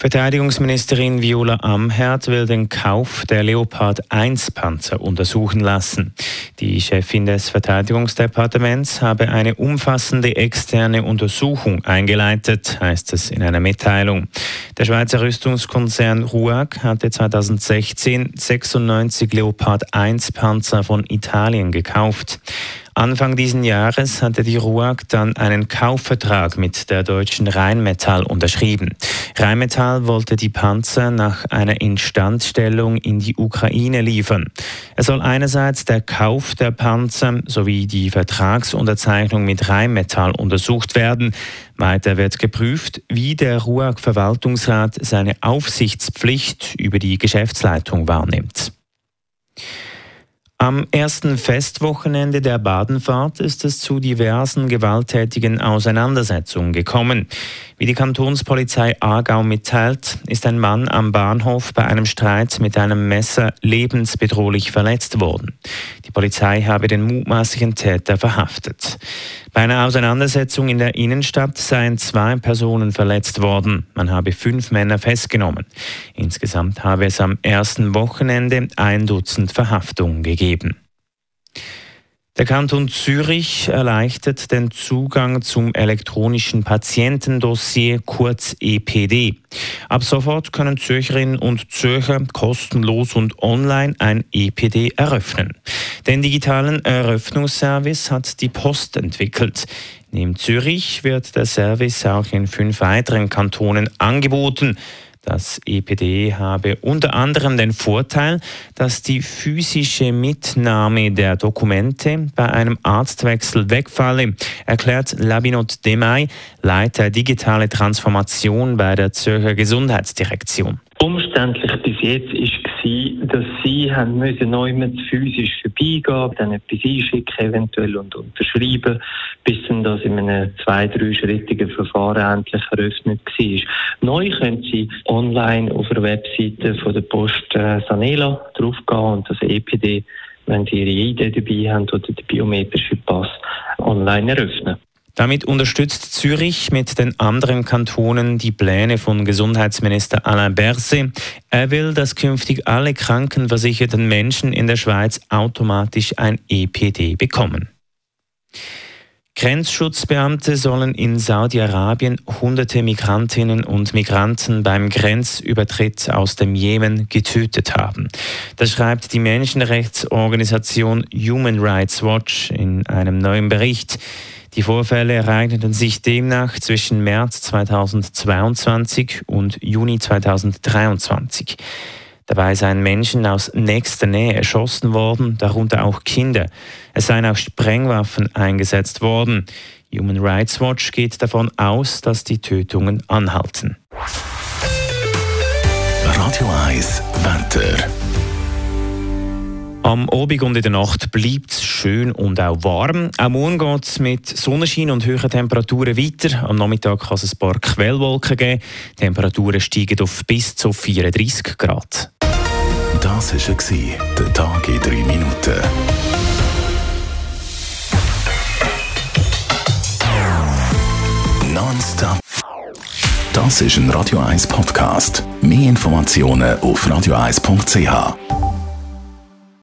Verteidigungsministerin Viola Amherd will den Kauf der Leopard 1 Panzer untersuchen lassen. Die Chefin des Verteidigungsdepartements habe eine umfassende externe Untersuchung eingeleitet, heißt es in einer Mitteilung. Der Schweizer Rüstungskonzern RUAG hatte 2016 96 Leopard 1 Panzer von Italien gekauft. Anfang diesen Jahres hatte die RUAG dann einen Kaufvertrag mit der deutschen Rheinmetall unterschrieben. Rheinmetall wollte die Panzer nach einer Instandstellung in die Ukraine liefern. Es soll einerseits der Kauf der Panzer sowie die Vertragsunterzeichnung mit Rheinmetall untersucht werden. Weiter wird geprüft, wie der RUAG-Verwaltungsrat seine Aufsichtspflicht über die Geschäftsleitung wahrnimmt. Am ersten Festwochenende der Badenfahrt ist es zu diversen gewalttätigen Auseinandersetzungen gekommen. Wie die Kantonspolizei Aargau mitteilt, ist ein Mann am Bahnhof bei einem Streit mit einem Messer lebensbedrohlich verletzt worden. Die Polizei habe den mutmaßlichen Täter verhaftet. Bei einer Auseinandersetzung in der Innenstadt seien zwei Personen verletzt worden. Man habe fünf Männer festgenommen. Insgesamt habe es am ersten Wochenende ein Dutzend Verhaftungen gegeben. Der Kanton Zürich erleichtert den Zugang zum elektronischen Patientendossier kurz EPD. Ab sofort können Zürcherinnen und Zürcher kostenlos und online ein EPD eröffnen. Den digitalen Eröffnungsservice hat die Post entwickelt. Neben Zürich wird der Service auch in fünf weiteren Kantonen angeboten. Das EPD habe unter anderem den Vorteil, dass die physische Mitnahme der Dokumente bei einem Arztwechsel wegfalle, erklärt Labinot Demay, Leiter digitale Transformation bei der Zürcher Gesundheitsdirektion. Umständlich bis jetzt war, dass sie haben müssen neu physisch vorbeigehen, dann etwas einschicken eventuell und unterschreiben, bis dann das in einem zwei-, dreischrittigen Verfahren endlich eröffnet war. Neu können sie online auf der Webseite von der Post äh, Sanela draufgehen und das EPD, wenn sie ihre ID dabei haben oder den biometrischen Pass, online eröffnen. Damit unterstützt Zürich mit den anderen Kantonen die Pläne von Gesundheitsminister Alain Berset. Er will, dass künftig alle krankenversicherten Menschen in der Schweiz automatisch ein EPD bekommen. Grenzschutzbeamte sollen in Saudi-Arabien hunderte Migrantinnen und Migranten beim Grenzübertritt aus dem Jemen getötet haben. Das schreibt die Menschenrechtsorganisation Human Rights Watch in einem neuen Bericht. Die Vorfälle ereigneten sich demnach zwischen März 2022 und Juni 2023. Dabei seien Menschen aus nächster Nähe erschossen worden, darunter auch Kinder. Es seien auch Sprengwaffen eingesetzt worden. Human Rights Watch geht davon aus, dass die Tötungen anhalten. Radio 1 Wetter. Am Abend und in der Nacht bleibt es schön und auch warm. Auch morgen geht es mit Sonnenschein und hohen Temperaturen weiter. Am Nachmittag kann es ein paar Quellwolken geben. Die Temperaturen steigen auf bis zu 34 Grad. Das war der Tag in drei Minuten. Nonstop. Das ist ein Radio 1 Podcast. Mehr Informationen auf radio1.ch.